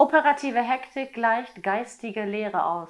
Operative Hektik gleicht geistige Leere aus.